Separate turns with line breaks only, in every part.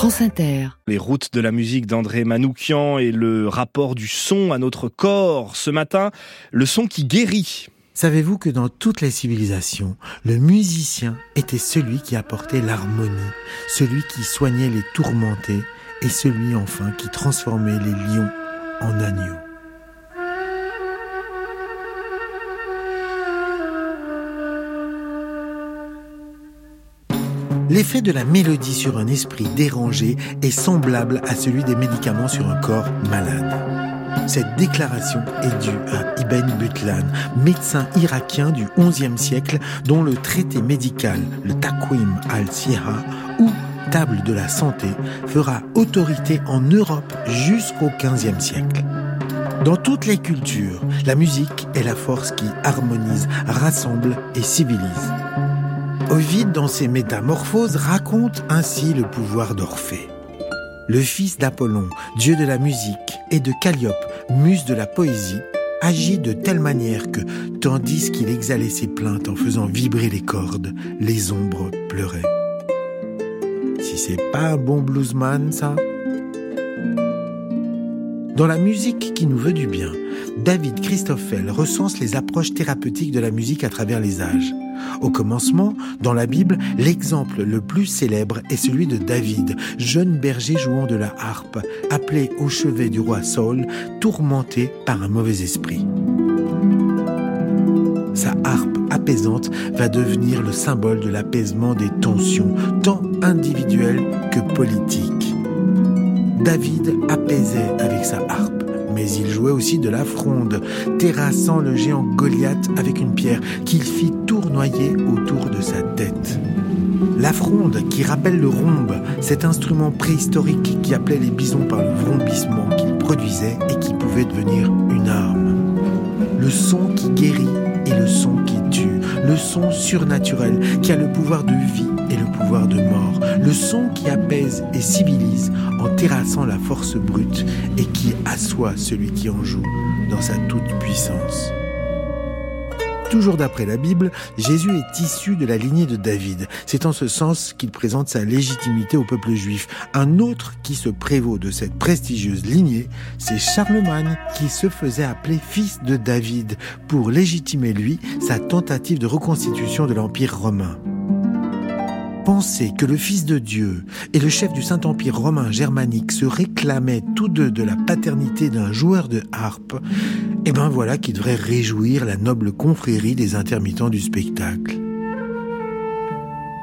France Inter.
Les routes de la musique d'André Manoukian et le rapport du son à notre corps. Ce matin, le son qui guérit.
Savez-vous que dans toutes les civilisations, le musicien était celui qui apportait l'harmonie, celui qui soignait les tourmentés et celui enfin qui transformait les lions en agneaux? L'effet de la mélodie sur un esprit dérangé est semblable à celui des médicaments sur un corps malade. Cette déclaration est due à Ibn Butlan, médecin irakien du XIe siècle dont le traité médical, le Taqwim al-Siha ou table de la santé, fera autorité en Europe jusqu'au XVe siècle. Dans toutes les cultures, la musique est la force qui harmonise, rassemble et civilise. Ovide, dans ses Métamorphoses, raconte ainsi le pouvoir d'Orphée. Le fils d'Apollon, dieu de la musique, et de Calliope, muse de la poésie, agit de telle manière que, tandis qu'il exhalait ses plaintes en faisant vibrer les cordes, les ombres pleuraient. Si c'est pas un bon bluesman, ça? Dans la musique qui nous veut du bien, David Christoffel recense les approches thérapeutiques de la musique à travers les âges. Au commencement, dans la Bible, l'exemple le plus célèbre est celui de David, jeune berger jouant de la harpe, appelé au chevet du roi Saul, tourmenté par un mauvais esprit. Sa harpe apaisante va devenir le symbole de l'apaisement des tensions, tant individuelles que politiques. David apaisait avec sa harpe mais il jouait aussi de la fronde, terrassant le géant Goliath avec une pierre qu'il fit tournoyer autour de sa tête. La fronde, qui rappelle le rhombe, cet instrument préhistorique qui appelait les bisons par le vrombissement qu'il produisait et qui pouvait devenir une arme. Le son qui guérit et le son qui tue, le son surnaturel qui a le pouvoir de vie et le pouvoir de mort, le son qui apaise et civilise en terrassant la force brute et qui assoit celui qui en joue dans sa toute-puissance. Toujours d'après la Bible, Jésus est issu de la lignée de David. C'est en ce sens qu'il présente sa légitimité au peuple juif. Un autre qui se prévaut de cette prestigieuse lignée, c'est Charlemagne qui se faisait appeler fils de David pour légitimer lui sa tentative de reconstitution de l'Empire romain. Penser que le Fils de Dieu et le chef du Saint-Empire romain germanique se réclamaient tous deux de la paternité d'un joueur de harpe, eh ben voilà qui devrait réjouir la noble confrérie des intermittents du spectacle.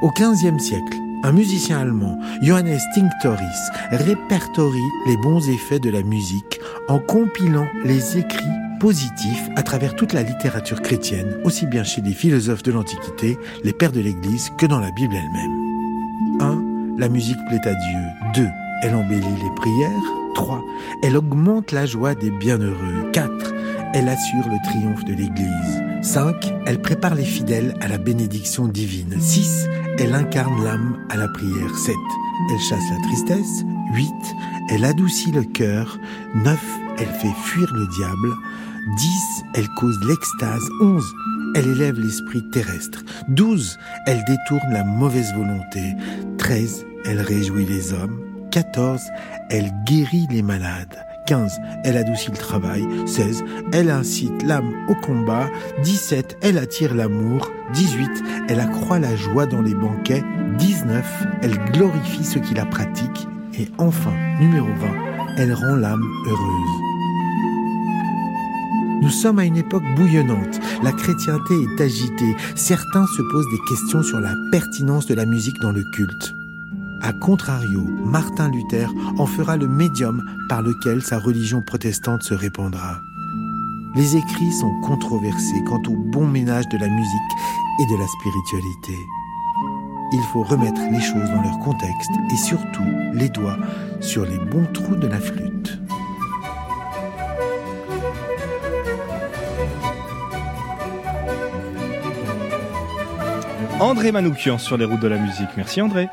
Au XVe siècle, un musicien allemand, Johannes Tinctoris, répertorie les bons effets de la musique en compilant les écrits positifs à travers toute la littérature chrétienne, aussi bien chez les philosophes de l'Antiquité, les pères de l'Église, que dans la Bible elle-même. 1. La musique plaît à Dieu. 2. Elle embellit les prières. 3. Elle augmente la joie des bienheureux. 4. Elle assure le triomphe de l'Église. 5. Elle prépare les fidèles à la bénédiction divine. 6. Elle incarne l'âme à la prière. 7. Elle chasse la tristesse. 8. Elle adoucit le cœur. 9. Elle fait fuir le diable. 10. Elle cause l'extase. 11. Elle élève l'esprit terrestre. 12. Elle détourne la mauvaise volonté. 13. Elle réjouit les hommes. 14. Elle guérit les malades. 15. Elle adoucit le travail. 16. Elle incite l'âme au combat. 17. Elle attire l'amour. 18. Elle accroît la joie dans les banquets. 19. Elle glorifie ceux qui la pratiquent. Et enfin, numéro 20. Elle rend l'âme heureuse. Nous sommes à une époque bouillonnante. La chrétienté est agitée. Certains se posent des questions sur la pertinence de la musique dans le culte. A contrario, Martin Luther en fera le médium par lequel sa religion protestante se répandra. Les écrits sont controversés quant au bon ménage de la musique et de la spiritualité. Il faut remettre les choses dans leur contexte et surtout les doigts sur les bons trous de la flûte.
André Manoukian sur les routes de la musique. Merci André.